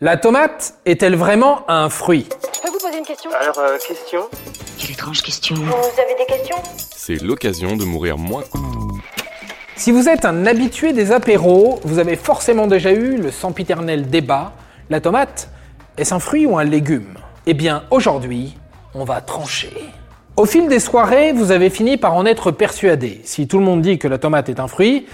La tomate est-elle vraiment un fruit Je peux vous poser une question Alors, euh, question Quelle étrange question. Vous avez des questions C'est l'occasion de mourir moins. Si vous êtes un habitué des apéros, vous avez forcément déjà eu le sempiternel débat la tomate, est-ce un fruit ou un légume? Eh bien, aujourd'hui, on va trancher. Au fil des soirées, vous avez fini par en être persuadé. Si tout le monde dit que la tomate est un fruit,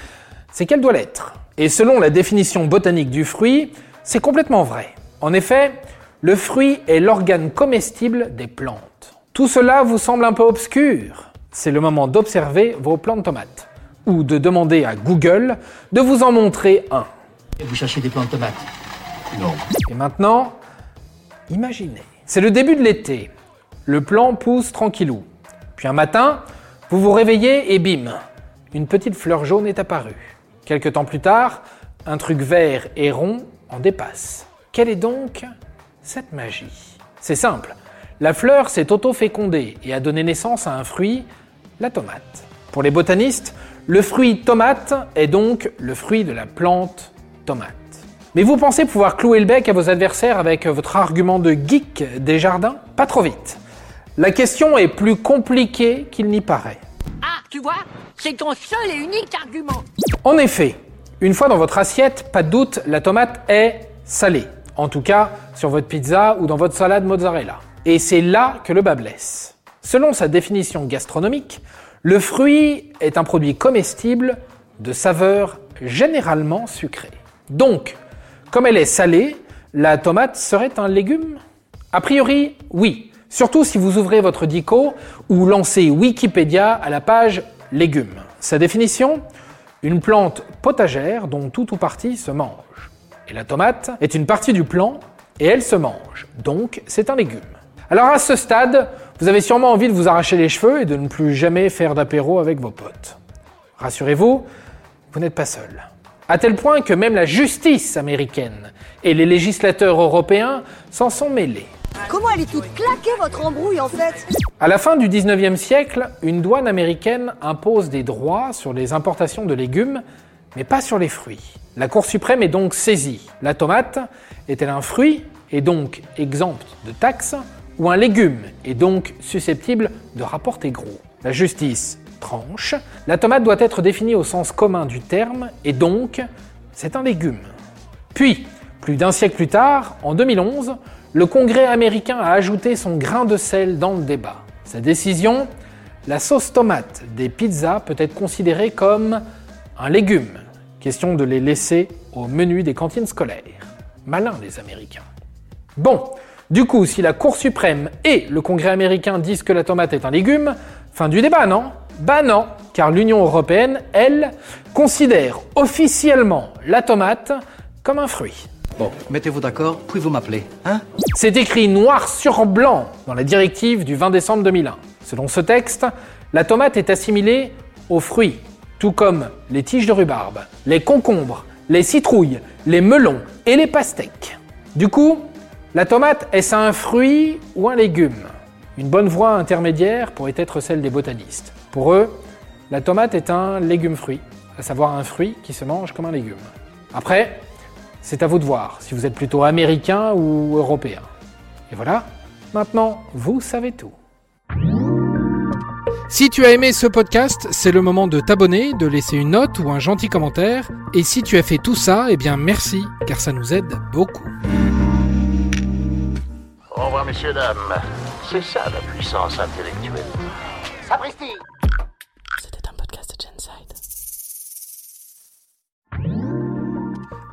c'est qu'elle doit l'être. Et selon la définition botanique du fruit, c'est complètement vrai. En effet, le fruit est l'organe comestible des plantes. Tout cela vous semble un peu obscur. C'est le moment d'observer vos plants de tomates. Ou de demander à Google de vous en montrer un. Vous cherchez des plants de tomates Non. Et maintenant, imaginez. C'est le début de l'été. Le plant pousse tranquillou. Puis un matin, vous vous réveillez et bim, une petite fleur jaune est apparue. Quelque temps plus tard, un truc vert et rond en dépasse. Quelle est donc cette magie? C'est simple. La fleur s'est auto-fécondée et a donné naissance à un fruit, la tomate. Pour les botanistes, le fruit tomate est donc le fruit de la plante tomate. Mais vous pensez pouvoir clouer le bec à vos adversaires avec votre argument de geek des jardins? Pas trop vite. La question est plus compliquée qu'il n'y paraît. Ah, tu vois, c'est ton seul et unique argument. En effet, une fois dans votre assiette, pas de doute, la tomate est salée. En tout cas, sur votre pizza ou dans votre salade mozzarella. Et c'est là que le bas blesse. Selon sa définition gastronomique, le fruit est un produit comestible de saveur généralement sucrée. Donc, comme elle est salée, la tomate serait un légume? A priori, oui. Surtout si vous ouvrez votre dico ou lancez Wikipédia à la page légumes. Sa définition? Une plante potagère dont tout ou partie se mange. Et la tomate est une partie du plant et elle se mange. Donc c'est un légume. Alors à ce stade, vous avez sûrement envie de vous arracher les cheveux et de ne plus jamais faire d'apéro avec vos potes. Rassurez-vous, vous n'êtes pas seul. À tel point que même la justice américaine et les législateurs européens s'en sont mêlés. Elle est votre embrouille en fait À la fin du 19e siècle, une douane américaine impose des droits sur les importations de légumes, mais pas sur les fruits. La Cour suprême est donc saisie. La tomate est-elle un fruit et donc exempte de taxes ou un légume et donc susceptible de rapporter gros? La justice tranche. La tomate doit être définie au sens commun du terme et donc c'est un légume. Puis, plus d'un siècle plus tard, en 2011, le Congrès américain a ajouté son grain de sel dans le débat. Sa décision, la sauce tomate des pizzas peut être considérée comme un légume. Question de les laisser au menu des cantines scolaires. Malin les Américains. Bon, du coup, si la Cour suprême et le Congrès américain disent que la tomate est un légume, fin du débat, non? Bah non, car l'Union européenne, elle, considère officiellement la tomate comme un fruit. Bon, mettez-vous d'accord, puis vous m'appelez, hein C'est écrit noir sur blanc dans la directive du 20 décembre 2001. Selon ce texte, la tomate est assimilée aux fruits, tout comme les tiges de rhubarbe, les concombres, les citrouilles, les melons et les pastèques. Du coup, la tomate, est-ce un fruit ou un légume? Une bonne voie intermédiaire pourrait être celle des botanistes. Pour eux, la tomate est un légume-fruit, à savoir un fruit qui se mange comme un légume. Après, c'est à vous de voir si vous êtes plutôt américain ou européen. Et voilà, maintenant, vous savez tout. Si tu as aimé ce podcast, c'est le moment de t'abonner, de laisser une note ou un gentil commentaire. Et si tu as fait tout ça, eh bien merci, car ça nous aide beaucoup. Au revoir, messieurs, dames. C'est ça la puissance intellectuelle. Sapristi